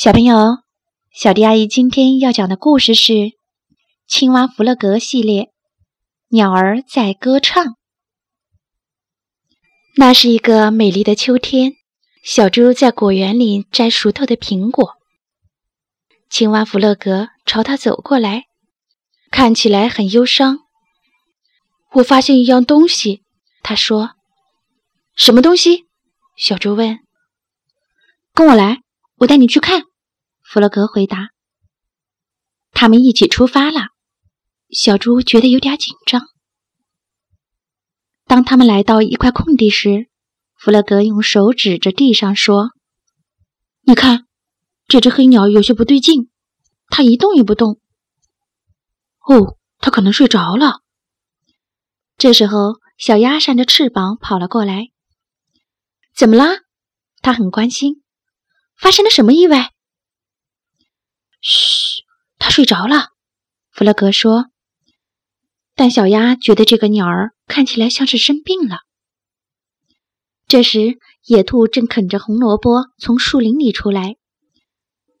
小朋友，小迪阿姨今天要讲的故事是《青蛙弗洛格》系列。鸟儿在歌唱。那是一个美丽的秋天，小猪在果园里摘熟透的苹果。青蛙弗洛格朝他走过来，看起来很忧伤。我发现一样东西，他说：“什么东西？”小猪问。“跟我来，我带你去看。”弗洛格回答。他们一起出发了。小猪觉得有点紧张。当他们来到一块空地时，弗洛格用手指着地上说：“你看，这只黑鸟有些不对劲，它一动也不动。哦，它可能睡着了。”这时候，小鸭扇着翅膀跑了过来。“怎么啦？”他很关心。“发生了什么意外？”嘘，他睡着了。弗洛格说。但小鸭觉得这个鸟儿看起来像是生病了。这时，野兔正啃着红萝卜从树林里出来，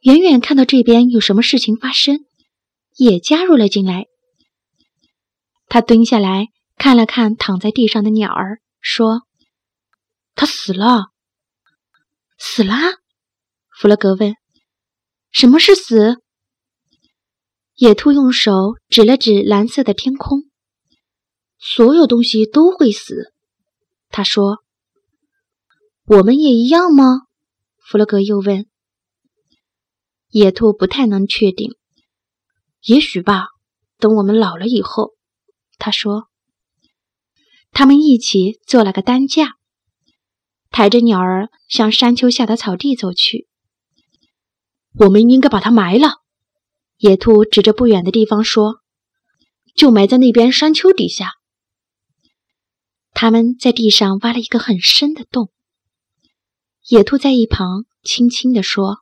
远远看到这边有什么事情发生，也加入了进来。他蹲下来看了看躺在地上的鸟儿，说：“它死了，死了。”弗洛格问。什么是死？野兔用手指了指蓝色的天空。所有东西都会死，他说。我们也一样吗？弗洛格又问。野兔不太能确定。也许吧，等我们老了以后，他说。他们一起做了个担架，抬着鸟儿向山丘下的草地走去。我们应该把它埋了，野兔指着不远的地方说：“就埋在那边山丘底下。”他们在地上挖了一个很深的洞。野兔在一旁轻轻地说：“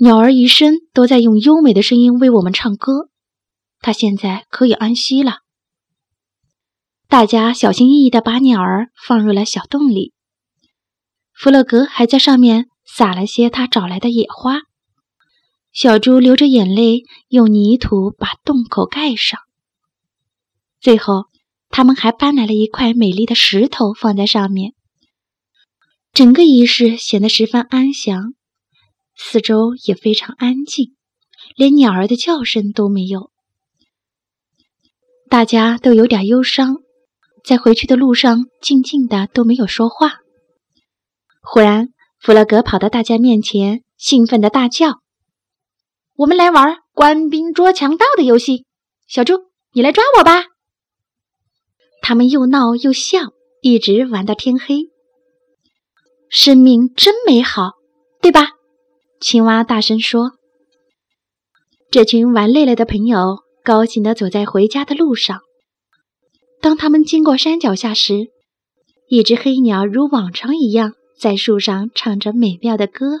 鸟儿一生都在用优美的声音为我们唱歌，它现在可以安息了。”大家小心翼翼地把鸟儿放入了小洞里。弗洛格还在上面撒了些他找来的野花。小猪流着眼泪，用泥土把洞口盖上。最后，他们还搬来了一块美丽的石头放在上面。整个仪式显得十分安详，四周也非常安静，连鸟儿的叫声都没有。大家都有点忧伤，在回去的路上静静的都没有说话。忽然，弗洛格跑到大家面前，兴奋的大叫。我们来玩官兵捉强盗的游戏，小猪，你来抓我吧！他们又闹又笑，一直玩到天黑。生命真美好，对吧？青蛙大声说。这群玩累了的朋友高兴地走在回家的路上。当他们经过山脚下时，一只黑鸟如往常一样在树上唱着美妙的歌。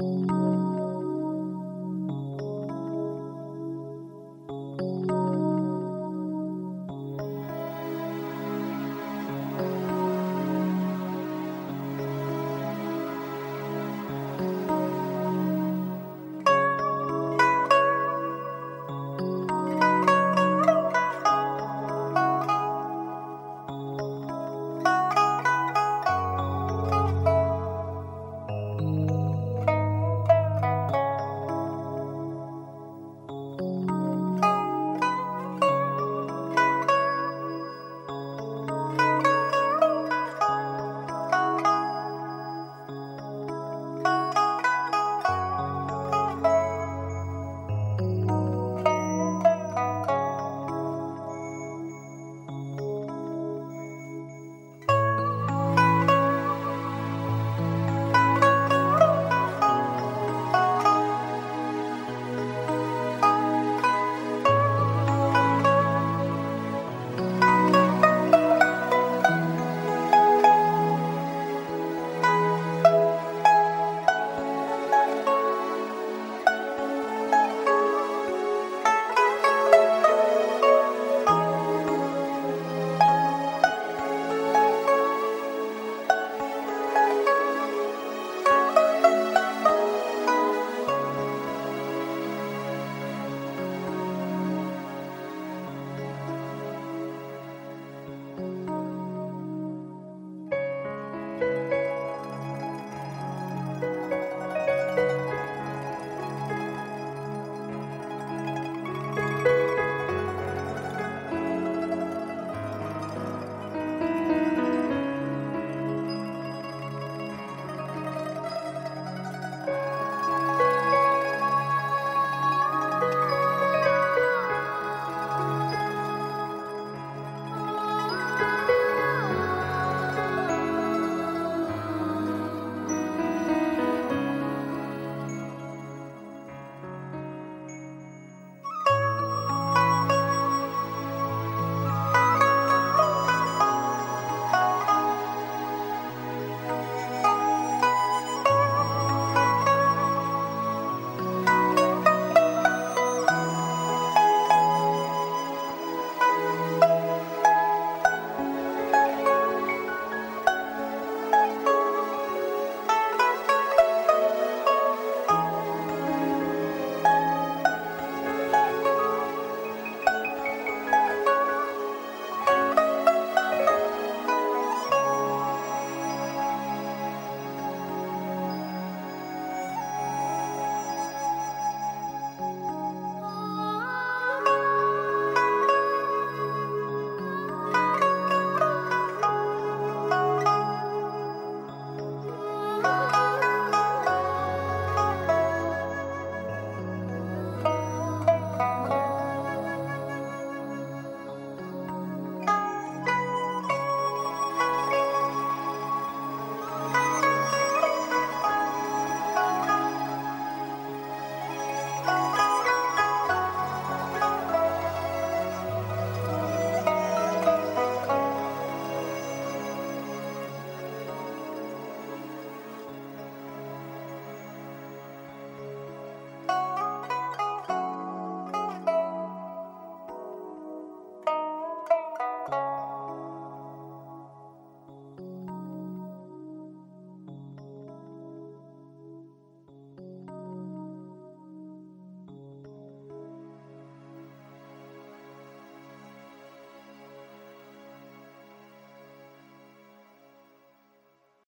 you.